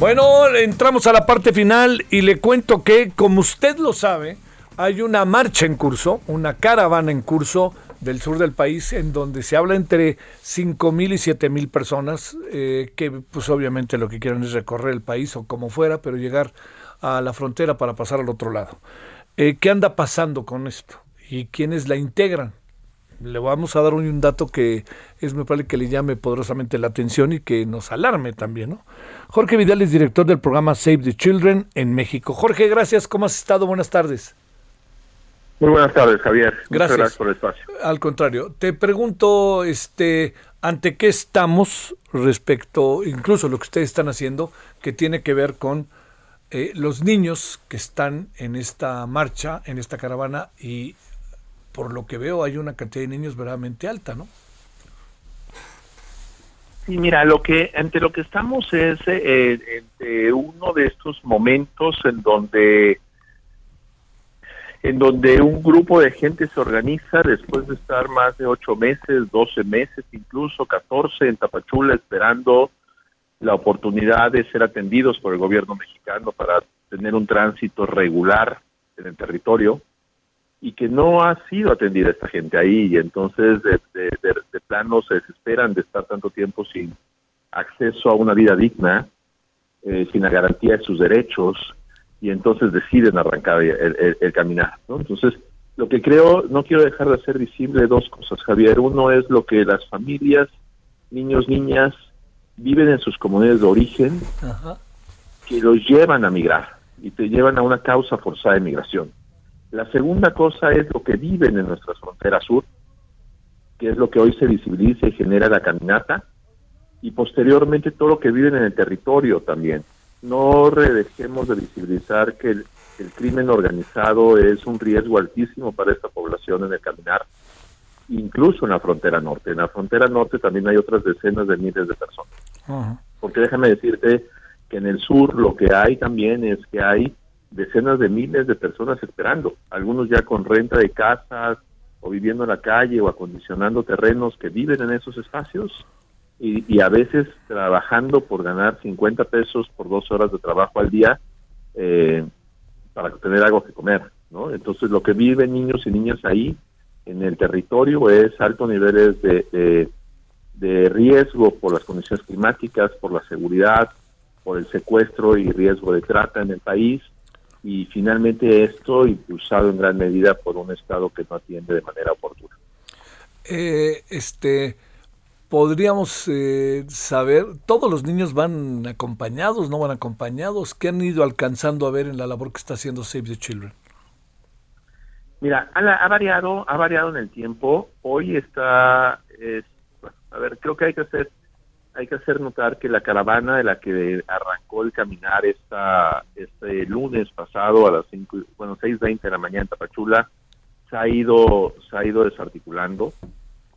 Bueno, entramos a la parte final y le cuento que, como usted lo sabe, hay una marcha en curso, una caravana en curso del sur del país en donde se habla entre 5 mil y 7 mil personas eh, que pues obviamente lo que quieren es recorrer el país o como fuera, pero llegar a la frontera para pasar al otro lado. Eh, ¿Qué anda pasando con esto? ¿Y quiénes la integran? Le vamos a dar un, un dato que es muy probable que le llame poderosamente la atención y que nos alarme también, ¿no? Jorge Vidal es director del programa Save the Children en México. Jorge, gracias. ¿Cómo has estado? Buenas tardes. Muy buenas tardes, Javier. Gracias. gracias por el espacio. Al contrario, te pregunto, este, ante qué estamos respecto, incluso lo que ustedes están haciendo, que tiene que ver con eh, los niños que están en esta marcha, en esta caravana, y por lo que veo hay una cantidad de niños verdaderamente alta, ¿no? Y mira, lo que ante lo que estamos es eh, ante uno de estos momentos en donde en donde un grupo de gente se organiza después de estar más de ocho meses, doce meses, incluso catorce en Tapachula esperando la oportunidad de ser atendidos por el gobierno mexicano para tener un tránsito regular en el territorio y que no ha sido atendida esta gente ahí y entonces de, de- de- de plano se desesperan de estar tanto tiempo sin acceso a una vida digna, eh, sin la garantía de sus derechos y entonces deciden arrancar el, el- el caminar. ¿no? Entonces, lo que creo, no quiero dejar de hacer visible dos cosas, Javier. Uno es lo que las familias, niños, niñas, viven en sus comunidades de origen que los llevan a migrar y te llevan a una causa forzada de migración. La segunda cosa es lo que viven en nuestra frontera sur, que es lo que hoy se visibiliza y genera la caminata, y posteriormente todo lo que viven en el territorio también. No dejemos de visibilizar que el, el crimen organizado es un riesgo altísimo para esta población en el caminar, incluso en la frontera norte. En la frontera norte también hay otras decenas de miles de personas. Porque déjame decirte que en el sur lo que hay también es que hay decenas de miles de personas esperando, algunos ya con renta de casas o viviendo en la calle o acondicionando terrenos que viven en esos espacios y, y a veces trabajando por ganar 50 pesos por dos horas de trabajo al día eh, para tener algo que comer, ¿no? Entonces lo que viven niños y niñas ahí en el territorio es altos niveles de, de, de riesgo por las condiciones climáticas, por la seguridad, por el secuestro y riesgo de trata en el país y finalmente esto impulsado en gran medida por un Estado que no atiende de manera oportuna. Eh, este, podríamos eh, saber, todos los niños van acompañados, no van acompañados, ¿qué han ido alcanzando a ver en la labor que está haciendo Save the Children? Mira, ha, ha variado, ha variado en el tiempo. Hoy está, es- a ver, creo que hay que hacer, hay que hacer notar que la caravana de la que arrancó el caminar esta, este lunes pasado a las cinco, y- bueno, 6.20 de la mañana en Tapachula, se ha ido, se ha ido desarticulando.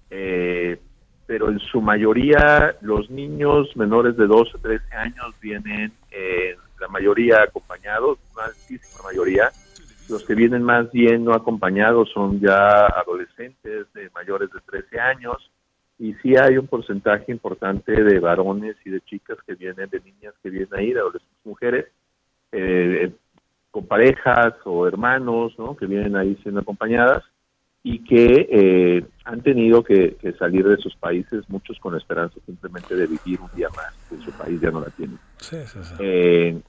Eh, pero en su mayoría los niños menores de 12, 13 años vienen, eh, la mayoría acompañados, una mayoría. Los que vienen más bien no acompañados son ya adolescentes de mayores de 13 años y sí hay un porcentaje importante de varones y de chicas que vienen, de niñas que vienen ahí, de adolescentes mujeres, eh, con parejas o hermanos, ¿no? Que vienen ahí siendo acompañadas y que eh, han tenido que, que salir de sus países, muchos con la esperanza simplemente de vivir un día más, que su país ya no la tiene. Sí, sí, sí. Eh,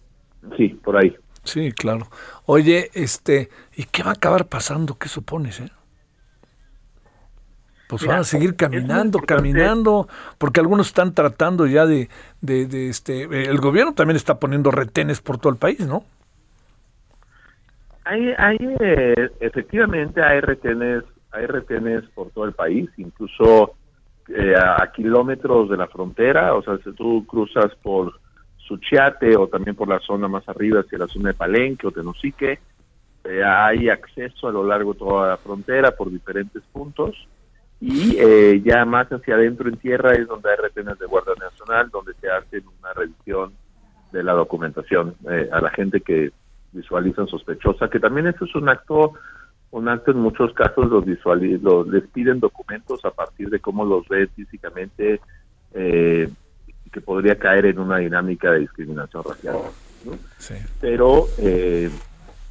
sí, por ahí. Sí, claro. Oye, este, ¿y qué va a acabar pasando? ¿Qué supones, eh? Pues Mira, van a seguir caminando, caminando, porque algunos están tratando ya de, de, de, este, eh, el gobierno también está poniendo retenes por todo el país, ¿no? Hay, hay eh, efectivamente hay retenes, hay retenes por todo el país, incluso eh, a, a kilómetros de la frontera, o sea, si tú cruzas por Suchiate o también por la zona más arriba hacia la zona de Palenque o Tenosique, eh, hay acceso a lo largo de toda la frontera por diferentes puntos y eh, ya más hacia adentro en tierra es donde hay retenes de Guardia Nacional, donde se hacen una revisión de la documentación eh, a la gente que visualizan sospechosa, que también eso es un acto, un acto en muchos casos los visuali- los les piden documentos a partir de cómo los ven físicamente, eh, que podría caer en una dinámica de discriminación racial. ¿no? Sí. Pero, eh,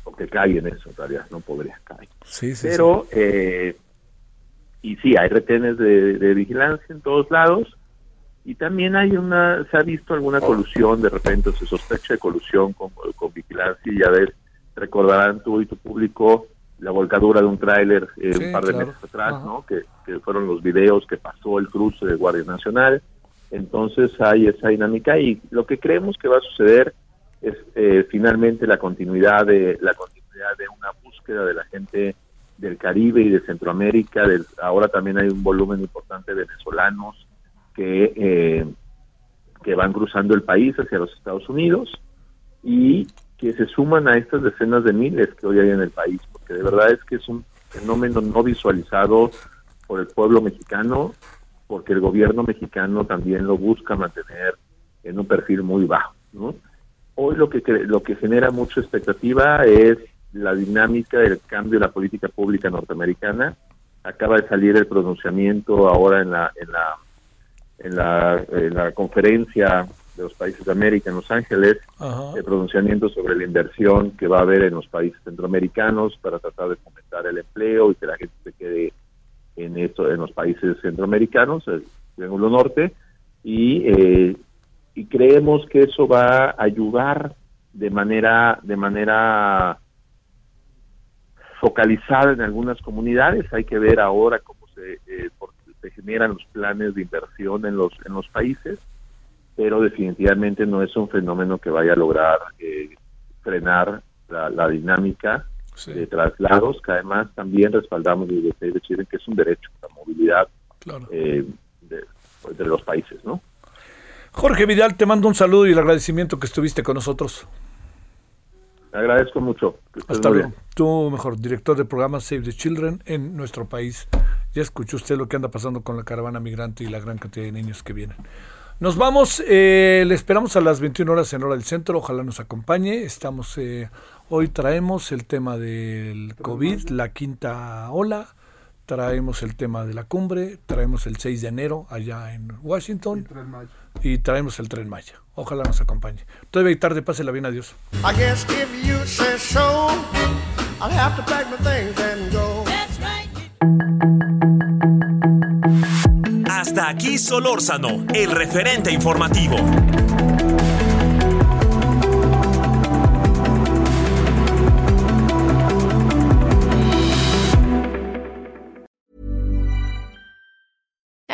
o que cae en eso, realidad, no podría caer. Sí, sí, Pero, eh, y sí, hay retenes de, de vigilancia en todos lados, y también hay una, se ha visto alguna colusión, de repente se sospecha de colusión con, con vigilancia, y ya ves, recordarán tú y tu público la volcadura de un tráiler eh, Sí, un par de claro. meses atrás, Ajá. ¿no? Que, que fueron los videos que pasó el cruce de Guardia Nacional. Entonces hay esa dinámica y lo que creemos que va a suceder es eh, finalmente la continuidad de la continuidad de una búsqueda de la gente del Caribe y de Centroamérica. ahora también hay un volumen importante de venezolanos que, eh, que van cruzando el país hacia los Estados Unidos y que se suman a estas decenas de miles que hoy hay en el país, porque de verdad es que es un fenómeno no visualizado por el pueblo mexicano, porque el gobierno mexicano también lo busca mantener en un perfil muy bajo. Hoy lo que lo que genera mucha expectativa es la dinámica del cambio de la política pública norteamericana. Acaba de salir el pronunciamiento ahora en la en la en la, en la conferencia de los países de América en Los Ángeles, Ajá. el pronunciamiento sobre la inversión que va a haber en los países centroamericanos para tratar de fomentar el empleo y que la gente se quede en esto en los países centroamericanos, el Triángulo Norte, y, eh, y creemos que eso va a ayudar de manera de manera focalizada en algunas comunidades. Hay que ver ahora cómo se, eh, se generan los planes de inversión en los en los países, pero definitivamente no es un fenómeno que vaya a lograr eh, frenar la, la dinámica de traslados, que además también respaldamos desde Save the Children, que es un derecho, la movilidad Claro. eh, de, pues, de los países, ¿no? Jorge Vidal, te mando un saludo y el agradecimiento que estuviste con nosotros. Agradezco mucho. Hasta luego. Tú, mejor, director del programa Save the Children en nuestro país. Ya escuchó usted lo que anda pasando con la caravana migrante y la gran cantidad de niños que vienen. Nos vamos, eh, le esperamos a las 21 horas en hora del centro, ojalá nos acompañe. Estamos, eh, hoy traemos el tema del COVID, la quinta ola, traemos el tema de la cumbre, traemos el 6 de enero allá en Washington y traemos el tren Maya. Ojalá nos acompañe. Todavía hay tarde, pásela bien, adiós. Hasta aquí Solórzano, el referente informativo.